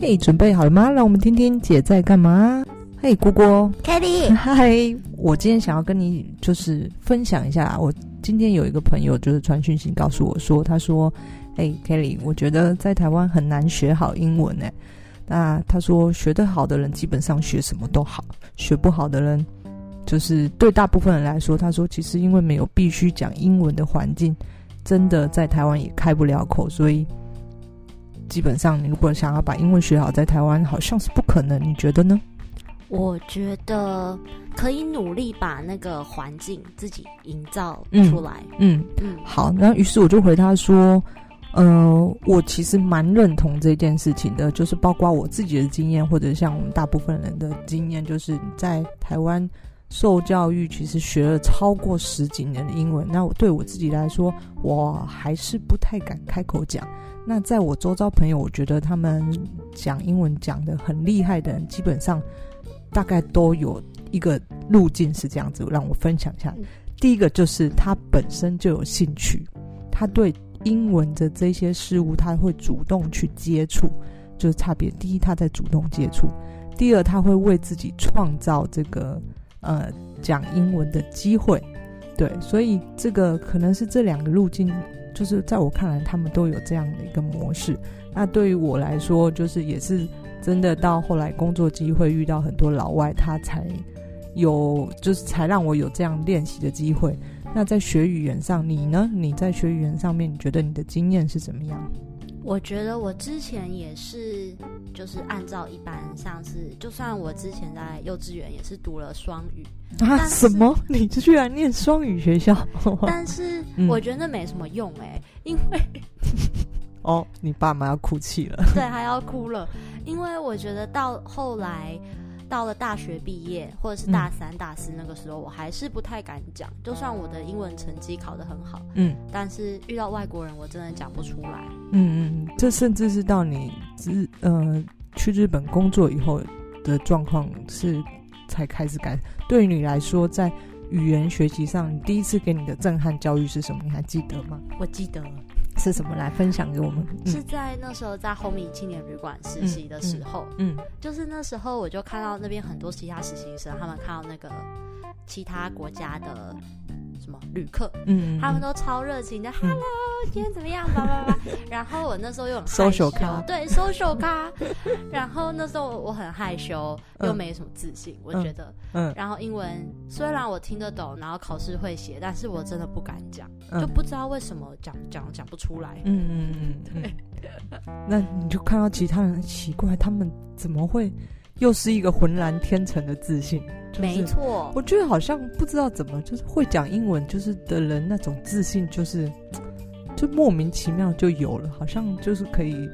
嘿，准备好了吗？让我们听听姐在干嘛。嘿，姑姑，Kelly，嗨，我今天想要跟你就是分享一下，我今天有一个朋友就是传讯息告诉我说，他说，嘿，Kelly，我觉得在台湾很难学好英文诶。那他说学得好的人基本上学什么都好，学不好的人就是对大部分人来说，他说其实因为没有必须讲英文的环境，真的在台湾也开不了口，所以。基本上，你如果想要把英文学好，在台湾好像是不可能。你觉得呢？我觉得可以努力把那个环境自己营造出来。嗯嗯，好。那，于是我就回他说：“呃，我其实蛮认同这件事情的，就是包括我自己的经验，或者像我们大部分人的经验，就是在台湾受教育，其实学了超过十几年的英文。那我对我自己来说，我还是不太敢开口讲。”那在我周遭朋友，我觉得他们讲英文讲的很厉害的人，基本上大概都有一个路径是这样子，让我分享一下。第一个就是他本身就有兴趣，他对英文的这些事物，他会主动去接触，就是差别。第一，他在主动接触；第二，他会为自己创造这个呃讲英文的机会。对，所以这个可能是这两个路径。就是在我看来，他们都有这样的一个模式。那对于我来说，就是也是真的到后来工作机会遇到很多老外，他才有，就是才让我有这样练习的机会。那在学语言上，你呢？你在学语言上面，你觉得你的经验是怎么样？我觉得我之前也是，就是按照一般，像是就算我之前在幼稚园也是读了双语 啊，什么？你居然念双语学校？但是我觉得那没什么用哎、欸，因为哦，你爸妈要哭泣了，对，还要哭了，因为我觉得到后来。到了大学毕业，或者是大三、大四那个时候，我还是不太敢讲。就算我的英文成绩考得很好，嗯，但是遇到外国人，我真的讲不出来。嗯嗯，这甚至是到你日呃去日本工作以后的状况是才开始改。对于你来说，在语言学习上，你第一次给你的震撼教育是什么？你还记得吗？我记得。是什么？来分享给我们？嗯、是在那时候在 Home 青年旅馆实习的时候，嗯，嗯，就是那时候我就看到那边很多其他实习生，他们看到那个其他国家的。什么旅客？嗯，他们都超热情的、嗯、，Hello，今天怎么样？叭叭叭。然后我那时候又很害羞，对，social 咖。然后那时候我很害羞，又没什么自信，嗯、我觉得，嗯。然后英文虽然我听得懂，然后考试会写，但是我真的不敢讲，嗯、就不知道为什么讲讲讲不出来。嗯嗯嗯，对。那你就看到其他人很奇怪，他们怎么会？又是一个浑然天成的自信，就是、没错。我觉得好像不知道怎么，就是会讲英文，就是的人那种自信，就是就莫名其妙就有了，好像就是可以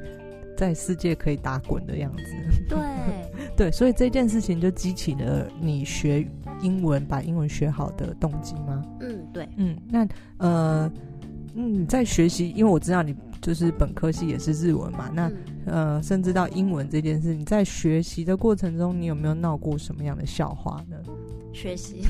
在世界可以打滚的样子。对 对，所以这件事情就激起了你学英文、把英文学好的动机吗？嗯，对，嗯，那呃，嗯，你在学习，因为我知道你。就是本科系也是日文嘛，那、嗯、呃，甚至到英文这件事，你在学习的过程中，你有没有闹过什么样的笑话呢？学习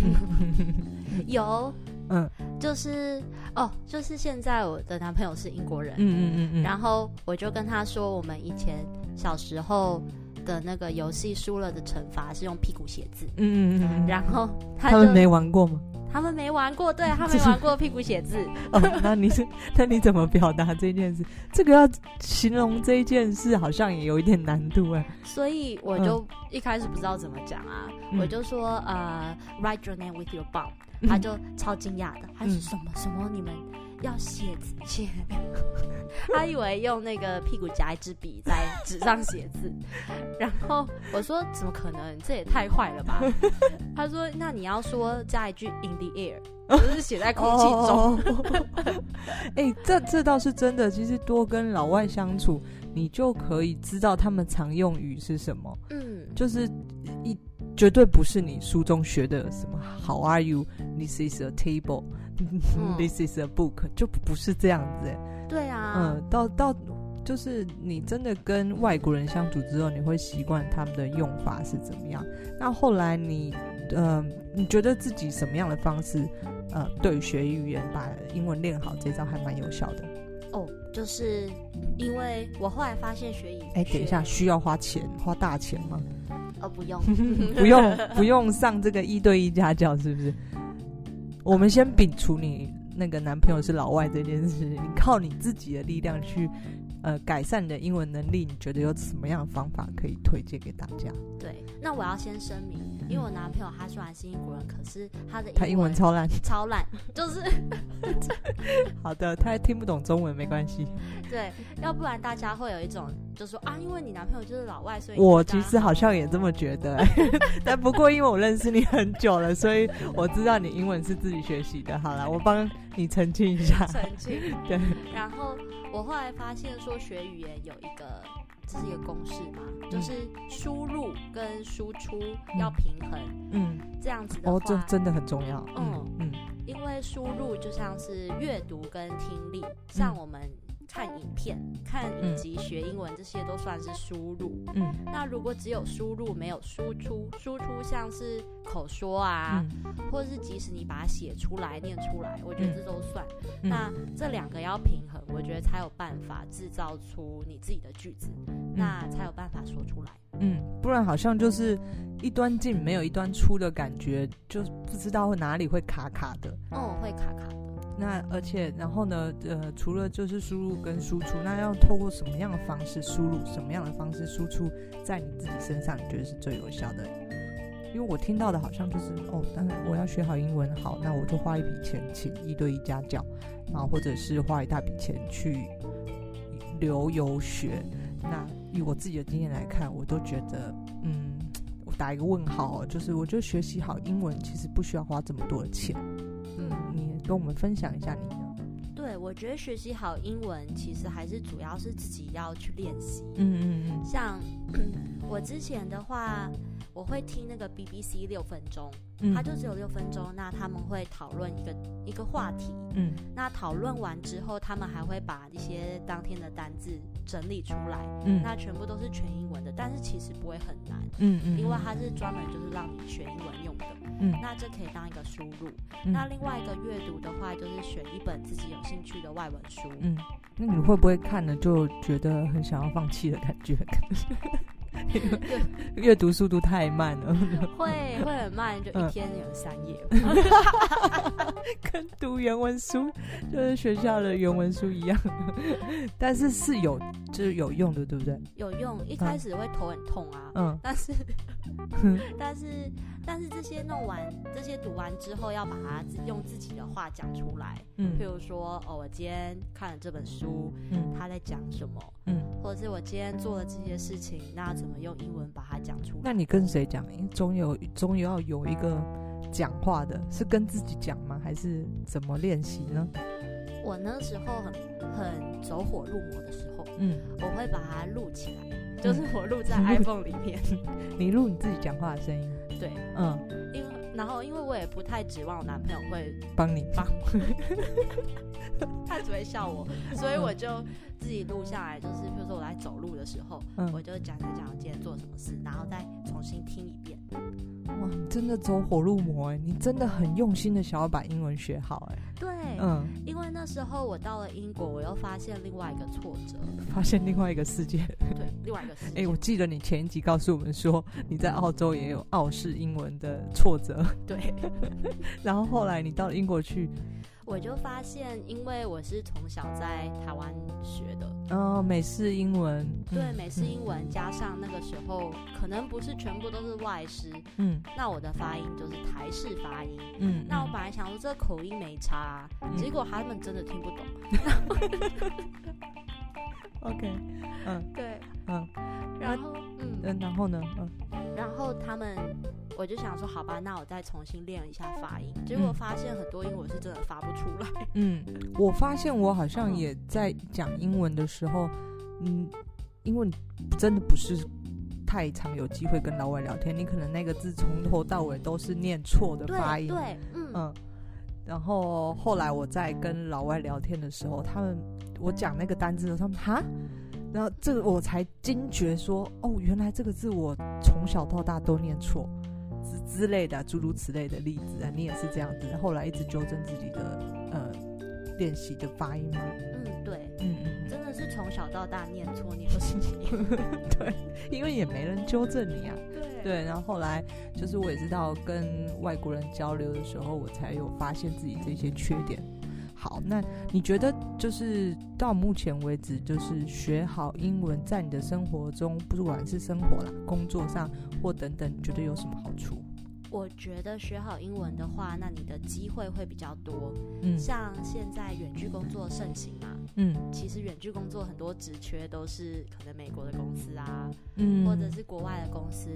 有，嗯，就是哦，就是现在我的男朋友是英国人，嗯嗯嗯嗯，然后我就跟他说，我们以前小时候的那个游戏输了的惩罚是用屁股写字，嗯嗯嗯，然后他，他们没玩过吗？他们没玩过，对，他没玩过屁股写字。哦，那你是那你怎么表达这件事？这个要形容这一件事，好像也有一点难度哎。所以我就一开始不知道怎么讲啊，嗯、我就说呃，write your name with your bum，他就超惊讶的，他是什么什么你们。要写字写，他以为用那个屁股夹一支笔在纸上写字，然后我说怎么可能？这也太坏了吧？他说那你要说加一句 in the air，就是写在空气中。哎、欸，这这倒是真的。其实多跟老外相处，你就可以知道他们常用语是什么。嗯，就是一绝对不是你书中学的什么 How are you？This is a table。This is a book，就不是这样子哎。对啊，嗯，到到就是你真的跟外国人相处之后，你会习惯他们的用法是怎么样。那后来你，呃，你觉得自己什么样的方式，呃，对学语言把英文练好，这招还蛮有效的。哦，就是因为我后来发现学英语，哎，等一下，需要花钱，花大钱吗？哦，不用，不用，不用上这个一对一家教，是不是？我们先摒除你那个男朋友是老外这件事，你靠你自己的力量去。呃，改善你的英文能力，你觉得有什么样的方法可以推荐给大家？对，那我要先声明，因为我男朋友他虽然是英国人，可是他的英他英文超烂，超烂，就是 好的，他还听不懂中文没关系。对，要不然大家会有一种就说啊，因为你男朋友就是老外，所以我其实好像也这么觉得，但不过因为我认识你很久了，所以我知道你英文是自己学习的。好了，我帮你澄清一下，澄清。对，然后。我后来发现说学语言有一个，这是一个公式嘛，嗯、就是输入跟输出要平衡，嗯，这样子的话，哦，这真的很重要，嗯。嗯，嗯，因为输入就像是阅读跟听力，像我们。看影片、看影集、学英文，这些都算是输入。嗯，那如果只有输入没有输出，输出像是口说啊，嗯、或者是即使你把它写出来、念出来，我觉得这都算。嗯、那这两个要平衡，我觉得才有办法制造出你自己的句子，嗯、那才有办法说出来。嗯，不然好像就是一端进没有一端出的感觉，就不知道哪里会卡卡的。哦、嗯，会卡卡的。那而且，然后呢？呃，除了就是输入跟输出，那要透过什么样的方式输入，什么样的方式输出，在你自己身上，你觉得是最有效的？因为我听到的好像就是哦，当然我要学好英文，好，那我就花一笔钱请一对一家教，然后或者是花一大笔钱去留游学。那以我自己的经验来看，我都觉得，嗯，我打一个问号，就是我觉得学习好英文其实不需要花这么多的钱。跟我们分享一下你的？对，我觉得学习好英文其实还是主要是自己要去练习。嗯嗯嗯。像 我之前的话，我会听那个 BBC 六分钟，嗯、它就只有六分钟。那他们会讨论一个一个话题。嗯。那讨论完之后，他们还会把一些当天的单字整理出来。嗯。那全部都是全英文的，但是其实不会很难。嗯嗯。因为它是专门就是让你学英文用的。嗯，那这可以当一个输入。嗯、那另外一个阅读的话，就是选一本自己有兴趣的外文书。嗯，那你会不会看了就觉得很想要放弃的感觉？阅读速度太慢了。会会很慢，就一天有三页。嗯、跟读原文书就是学校的原文书一样，但是是有就是有用的，对不对？有用，一开始会头很痛啊。嗯，但是。但是，但是这些弄完，这些读完之后，要把它用自己的话讲出来。嗯，譬如说，哦，我今天看了这本书，嗯，他在讲什么？嗯，或者是我今天做了这些事情，那怎么用英文把它讲出来？那你跟谁讲？总有总有要有一个讲话的，是跟自己讲吗？还是怎么练习呢？我那时候很很走火入魔的时候，嗯，我会把它录起来。就是我录在 iPhone 里面，你录你自己讲话的声音。对，嗯，因为然后因为我也不太指望我男朋友会帮你帮，他只会笑我，所以我就自己录下来。就是比如说我在走路的时候，嗯，我就讲讲讲我今天做什么事，然后再重新听一遍。哇，你真的走火入魔哎！你真的很用心的想要把英文学好哎。对，嗯，因为那时候我到了英国，我又发现另外一个挫折，发现另外一个世界。对，另外一个世界。哎，我记得你前一集告诉我们说你在澳洲也有澳式英文的挫折。对，然后后来你到了英国去。我就发现，因为我是从小在台湾学的，哦，美式英文，对，美式英文加上那个时候可能不是全部都是外师，嗯，那我的发音就是台式发音，嗯，那我本来想说这个口音没差啊，结果他们真的听不懂。OK，嗯，对，嗯，然后，嗯，然后呢，嗯，然后他们。我就想说，好吧，那我再重新练一下发音。结果发现很多英文是真的发不出来。嗯，我发现我好像也在讲英文的时候，嗯，因为真的不是太常有机会跟老外聊天，你可能那个字从头到尾都是念错的发音。对，对嗯，嗯。然后后来我在跟老外聊天的时候，他们我讲那个单字的时候，他们哈，然后这个我才惊觉说，哦，原来这个字我从小到大都念错。之类的诸如此类的例子啊，你也是这样子，后来一直纠正自己的呃练习的发音吗？嗯，对，嗯嗯。从小到大念错念二十几年，对，因为也没人纠正你啊。对对，然后后来就是我也知道跟外国人交流的时候，我才有发现自己这些缺点。好，那你觉得就是到目前为止，就是学好英文，在你的生活中，不管是生活啦、工作上或等等，你觉得有什么好处？我觉得学好英文的话，那你的机会会比较多。嗯，像现在远距工作盛行嘛，嗯，其实远距工作很多职缺都是可能美国的公司啊，嗯，或者是国外的公司，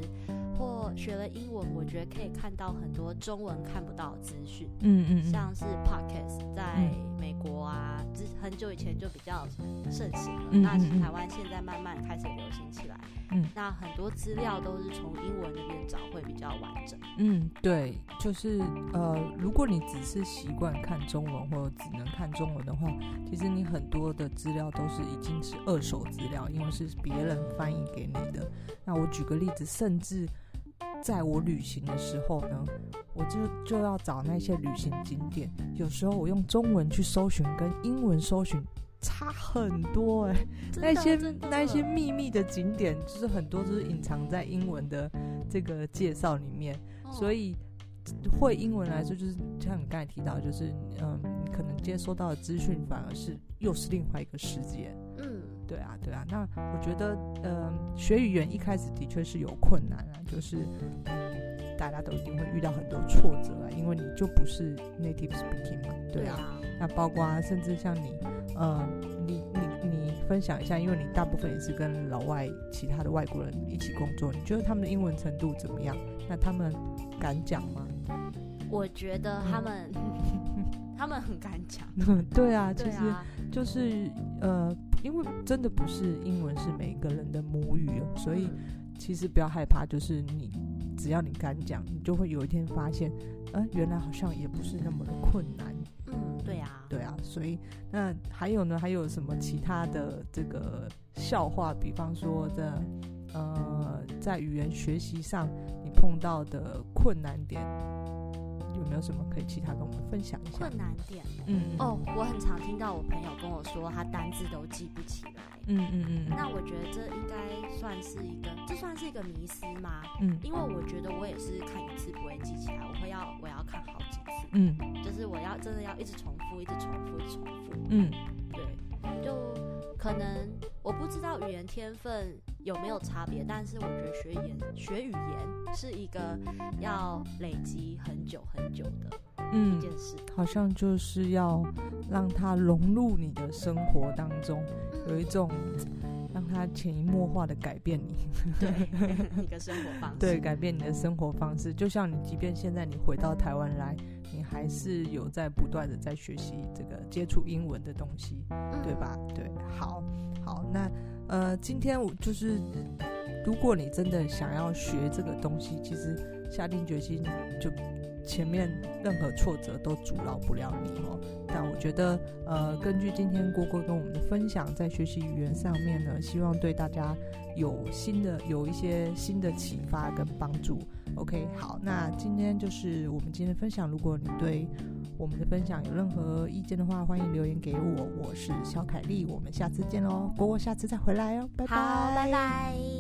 或学了英文，我觉得可以看到很多中文看不到的资讯。嗯嗯，像是 Podcast 在美国啊，之很久以前就比较盛行了，那台湾现在慢慢开始流行起来。嗯，那很多资料都是从英文那边找，会比较完整。嗯，对，就是呃，如果你只是习惯看中文或者只能看中文的话，其实你很多的资料都是已经是二手资料，因为是别人翻译给你的。那我举个例子，甚至在我旅行的时候呢，我就就要找那些旅行景点，有时候我用中文去搜寻，跟英文搜寻。差很多哎、欸，那些那些秘密的景点，就是很多都是隐藏在英文的这个介绍里面，哦、所以会英文来说，就是像你刚才提到，就是嗯，你可能接收到的资讯反而是又是另外一个世界。嗯，对啊，对啊。那我觉得，嗯，学语言一开始的确是有困难啊，就是嗯，大家都一定会遇到很多挫折啊，因为你就不是 native speaking 嘛，对啊。对啊，那包括甚至像你。呃，你你你分享一下，因为你大部分也是跟老外、其他的外国人一起工作，你觉得他们的英文程度怎么样？那他们敢讲吗？我觉得他们，他们很敢讲。对啊，其实就是呃，因为真的不是英文是每个人的母语，所以其实不要害怕，就是你只要你敢讲，你就会有一天发现，呃，原来好像也不是那么的困难。嗯对啊，对啊，所以那还有呢？还有什么其他的这个笑话？比方说的，呃，在语言学习上你碰到的困难点，有没有什么可以其他跟我们分享一下？困难点，嗯，哦，我很常听到我朋友跟我说，他单字都记不起来。嗯嗯嗯。那我觉得这应该算是一个，这算是一个迷失吗？嗯，因为我觉得我也是看一次不会记起来，我会要我要看好几次。嗯，就是我要真的要一直重复，一直重复，一直重复。嗯，对，就可能我不知道语言天分有没有差别，但是我觉得学语言学语言是一个要累积很久很久的一件事。嗯，好像就是要让它融入你的生活当中，有一种。让它潜移默化的改变你，对一个生活方式，对，改变你的生活方式。就像你，即便现在你回到台湾来，你还是有在不断的在学习这个接触英文的东西，对吧？对，好，好，那呃，今天我就是，如果你真的想要学这个东西，其实下定决心就。前面任何挫折都阻挠不了你哦，但我觉得，呃，根据今天郭郭跟我们的分享，在学习语言上面呢，希望对大家有新的有一些新的启发跟帮助。OK，好，那今天就是我们今天的分享。如果你对我们的分享有任何意见的话，欢迎留言给我。我是小凯丽，我们下次见喽，郭郭下次再回来哦，拜拜，拜拜。